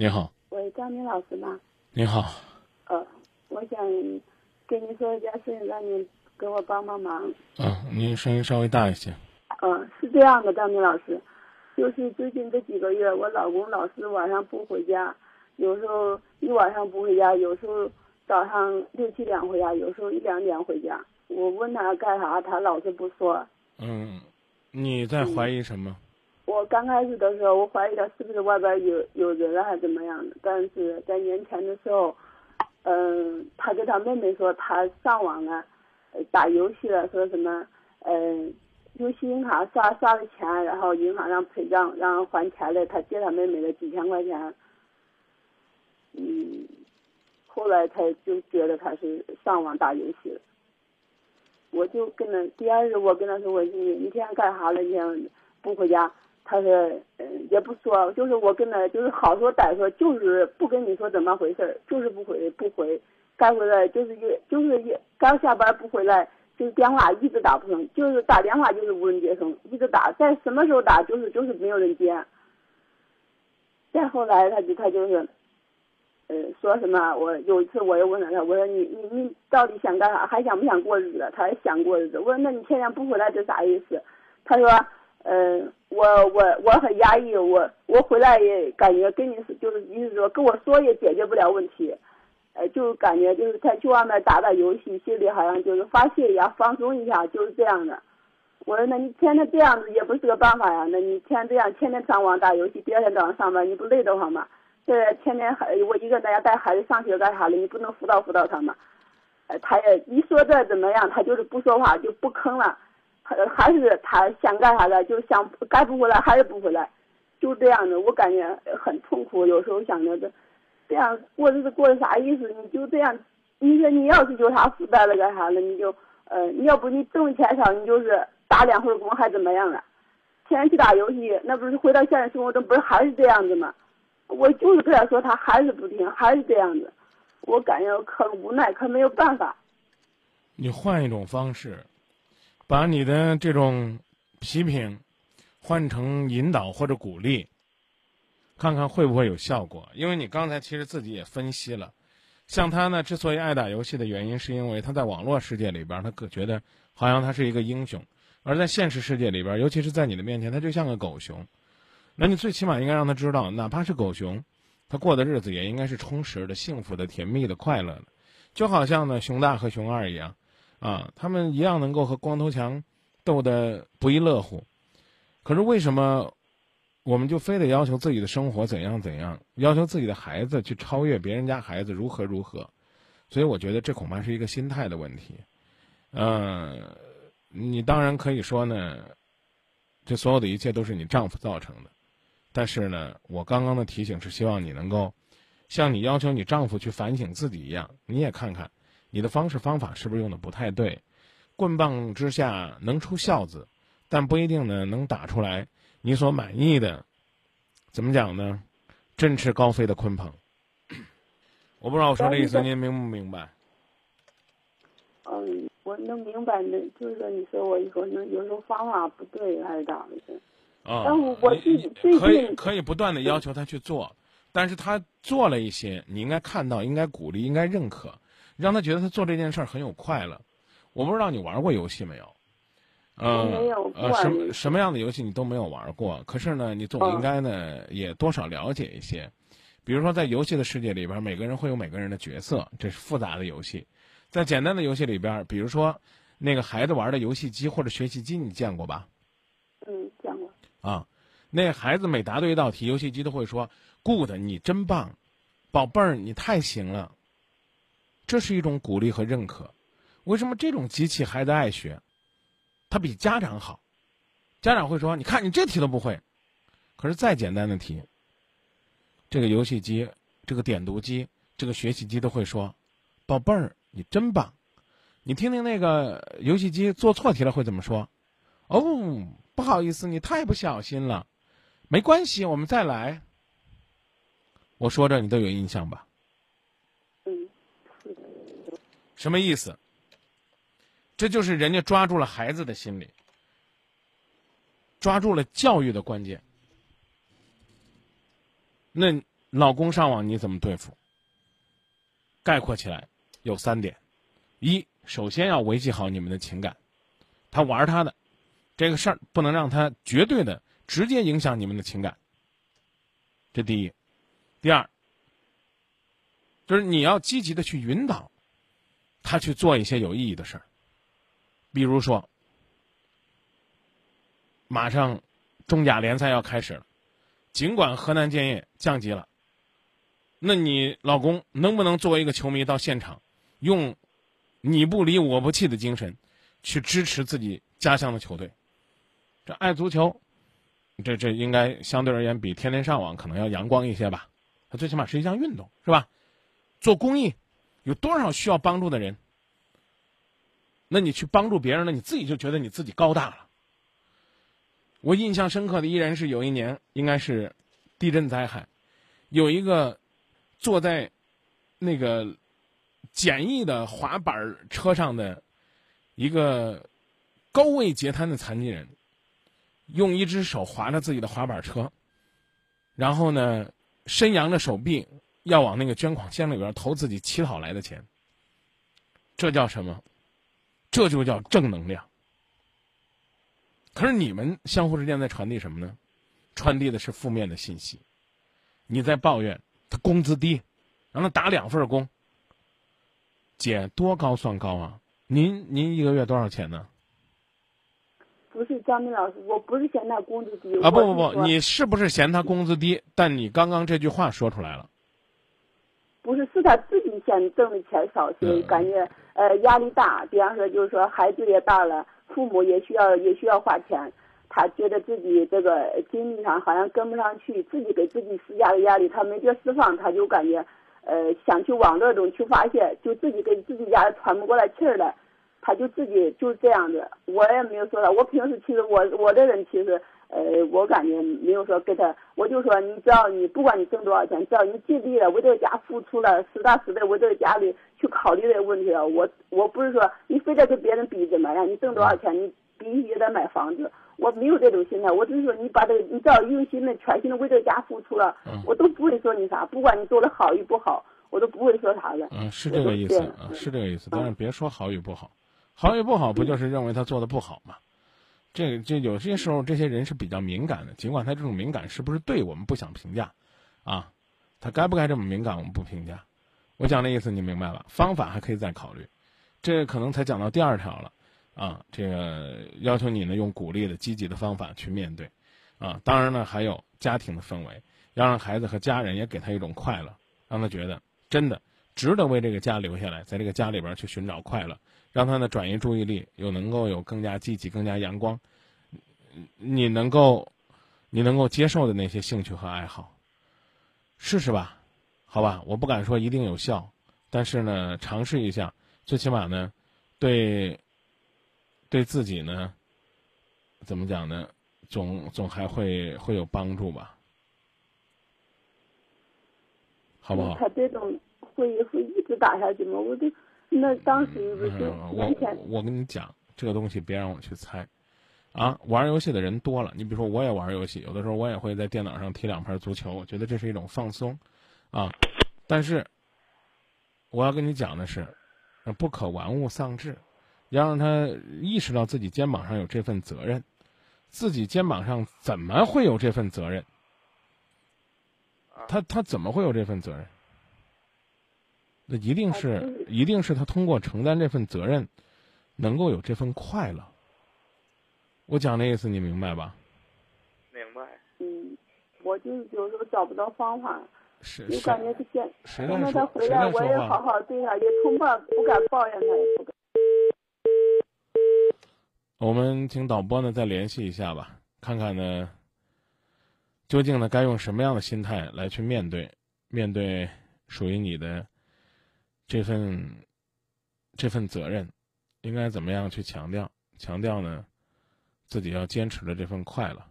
你好，喂，张明老师吗？你好，呃，我想跟您说一件事情，让您给我帮帮忙。啊，您声音稍微大一些。嗯，是这样的，张明老师，就是最近这几个月，我老公老是晚上不回家，有时候一晚上不回家，有时候早上六七点回家，有时候一两点回家。我问他干啥，他老是不说。嗯，你在怀疑什么？我刚开始的时候，我怀疑他是不是外边有有人了，还是怎么样的。但是在年前的时候，嗯，他跟他妹妹说他上网了，呃打游戏了，说什么，嗯，用信用卡刷刷了钱，然后银行让赔账，让还钱了，他借他妹妹的几千块钱。嗯，后来才就觉得他是上网打游戏了。我就跟他第二日，我跟他说，我你你今天干啥了？你天不回家？他说，嗯，也不说，就是我跟他就是好说歹说，就是不跟你说怎么回事儿，就是不回不回，该回来就是也就是也刚下班不回来，就是电话一直打不通，就是打电话就是无人接通，一直打，在什么时候打就是就是没有人接。再后来他就他就是，呃，说什么？我有一次我又问了他，我说你你你到底想干啥？还想不想过日子？他还想过日子。我说那你天天不回来这啥意思？他说。嗯，我我我很压抑，我我回来也感觉跟你就是意思说跟我说也解决不了问题，呃，就感觉就是他去外面打打游戏，心里好像就是发泄一下、放松一下，就是这样的。我说那你天天这样子也不是个办法呀，那你天天这样天天上网打游戏，第二天早上上班你不累得慌吗？这天天还我一个人在家带孩子上学干啥的，你不能辅导辅导他吗？呃，他也一说这怎么样，他就是不说话就不吭了。还是他想干啥的，就想该不回来还是不回来，就这样的，我感觉很痛苦。有时候想着这，这样过日子过的啥意思？你就这样，你说你要是有啥负担了干啥了？你就呃，你要不你挣钱少，你就是打两份工还怎么样了？天天去打游戏，那不是回到现实生活中不是还是这样子吗？我就是跟他说，他还是不听，还是这样子，我感觉可无奈，可没有办法。你换一种方式。把你的这种批评换成引导或者鼓励，看看会不会有效果。因为你刚才其实自己也分析了，像他呢，之所以爱打游戏的原因，是因为他在网络世界里边，他可觉得好像他是一个英雄；而在现实世界里边，尤其是在你的面前，他就像个狗熊。那你最起码应该让他知道，哪怕是狗熊，他过的日子也应该是充实的、幸福的、甜蜜的、快乐的，就好像呢，熊大和熊二一样。啊，他们一样能够和光头强斗得不亦乐乎，可是为什么我们就非得要求自己的生活怎样怎样，要求自己的孩子去超越别人家孩子如何如何？所以我觉得这恐怕是一个心态的问题。嗯，你当然可以说呢，这所有的一切都是你丈夫造成的，但是呢，我刚刚的提醒是希望你能够像你要求你丈夫去反省自己一样，你也看看。你的方式方法是不是用的不太对？棍棒之下能出孝子，但不一定呢能打出来你所满意的。怎么讲呢？振翅高飞的鲲鹏。我不知道我说这意思您明不明白？嗯，我能明白的，就是说你说我以后能有时候方法不对还是咋回事？啊，但我我最最可以可以不断的要求他去做，但是他做了一些，你应该看到，应该鼓励，应该认可。让他觉得他做这件事儿很有快乐。我不知道你玩过游戏没有？呃，呃，什什么样的游戏你都没有玩过。可是呢，你总应该呢也多少了解一些。比如说，在游戏的世界里边，每个人会有每个人的角色，这是复杂的游戏。在简单的游戏里边，比如说那个孩子玩的游戏机或者学习机，你见过吧？嗯，见过。啊，那孩子每答对一道题，游戏机都会说：“good，你真棒，宝贝儿，你太行了。”这是一种鼓励和认可，为什么这种机器孩子爱学？他比家长好，家长会说：“你看，你这题都不会。”可是再简单的题，这个游戏机、这个点读机、这个学习机都会说：“宝贝儿，你真棒。”你听听那个游戏机做错题了会怎么说？哦，不好意思，你太不小心了，没关系，我们再来。我说着你都有印象吧？什么意思？这就是人家抓住了孩子的心理，抓住了教育的关键。那老公上网你怎么对付？概括起来有三点：一，首先要维系好你们的情感，他玩他的，这个事儿不能让他绝对的直接影响你们的情感。这第一，第二，就是你要积极的去引导他去做一些有意义的事儿，比如说，马上中甲联赛要开始了，尽管河南建业降级了，那你老公能不能作为一个球迷到现场，用你不离我不弃的精神去支持自己家乡的球队？这爱足球。这这应该相对而言比天天上网可能要阳光一些吧，它最起码是一项运动，是吧？做公益，有多少需要帮助的人？那你去帮助别人了？你自己就觉得你自己高大了。我印象深刻的依然是有一年，应该是地震灾害，有一个坐在那个简易的滑板车上的一个高位截瘫的残疾人。用一只手划着自己的滑板车，然后呢，伸扬着手臂要往那个捐款箱里边投自己乞讨来的钱。这叫什么？这就叫正能量。可是你们相互之间在传递什么呢？传递的是负面的信息。你在抱怨他工资低，让他打两份工。姐，多高算高啊？您您一个月多少钱呢？不是张明老师，我不是嫌他工资低啊！不不不，你是不是嫌他工资低？但你刚刚这句话说出来了。不是，是他自己先挣的钱少，所以感觉呃压力大。比方说，就是说孩子也大了，父母也需要也需要花钱，他觉得自己这个经济上好像跟不上去，自己给自己施加的压力，他没地释放，他就感觉呃想去网络中去发泄，就自己给自己家喘不过来气儿来。他就自己就是这样子，我也没有说他。我平时其实我我这人其实，呃，我感觉没有说给他，我就说你只要你不管你挣多少钱，只要你尽力了，为这个家付出了，实打实的为这个家里去考虑这个问题了。我我不是说你非得跟别人比怎么样，你挣多少钱你必须也得买房子，我没有这种心态。我只是说你把这个，你只要用心的、全心的为这个家付出了，我都不会说你啥。不管你做的好与不好，我都不会说啥的。嗯，是这个意思啊，是这个意思。但是别说好与不好。好与不好，不就是认为他做的不好吗？这这有些时候，这些人是比较敏感的。尽管他这种敏感是不是对我们不想评价，啊，他该不该这么敏感，我们不评价。我讲的意思你明白了？方法还可以再考虑。这可能才讲到第二条了，啊，这个要求你呢用鼓励的、积极的方法去面对，啊，当然呢还有家庭的氛围，要让孩子和家人也给他一种快乐，让他觉得真的值得为这个家留下来，在这个家里边去寻找快乐。让他呢转移注意力，又能够有更加积极、更加阳光，你能够，你能够接受的那些兴趣和爱好，试试吧，好吧，我不敢说一定有效，但是呢，尝试一下，最起码呢，对，对自己呢，怎么讲呢，总总还会会有帮助吧，好不好？他这种会会一直打下去吗？我就。那当时我我跟你讲，这个东西别让我去猜，啊，玩游戏的人多了。你比如说，我也玩游戏，有的时候我也会在电脑上踢两盘足球，我觉得这是一种放松，啊，但是我要跟你讲的是，不可玩物丧志，要让他意识到自己肩膀上有这份责任，自己肩膀上怎么会有这份责任？他他怎么会有这份责任？那一定是，一定是他通过承担这份责任，能够有这份快乐。我讲的意思你明白吧？明白。嗯，我就是有时候找不到方法，是就感觉这些，谁等到他回来，我也好好对他，也从不不敢抱怨他，也不敢。我们请导播呢再联系一下吧，看看呢，究竟呢该用什么样的心态来去面对，面对属于你的。这份这份责任，应该怎么样去强调？强调呢，自己要坚持的这份快乐。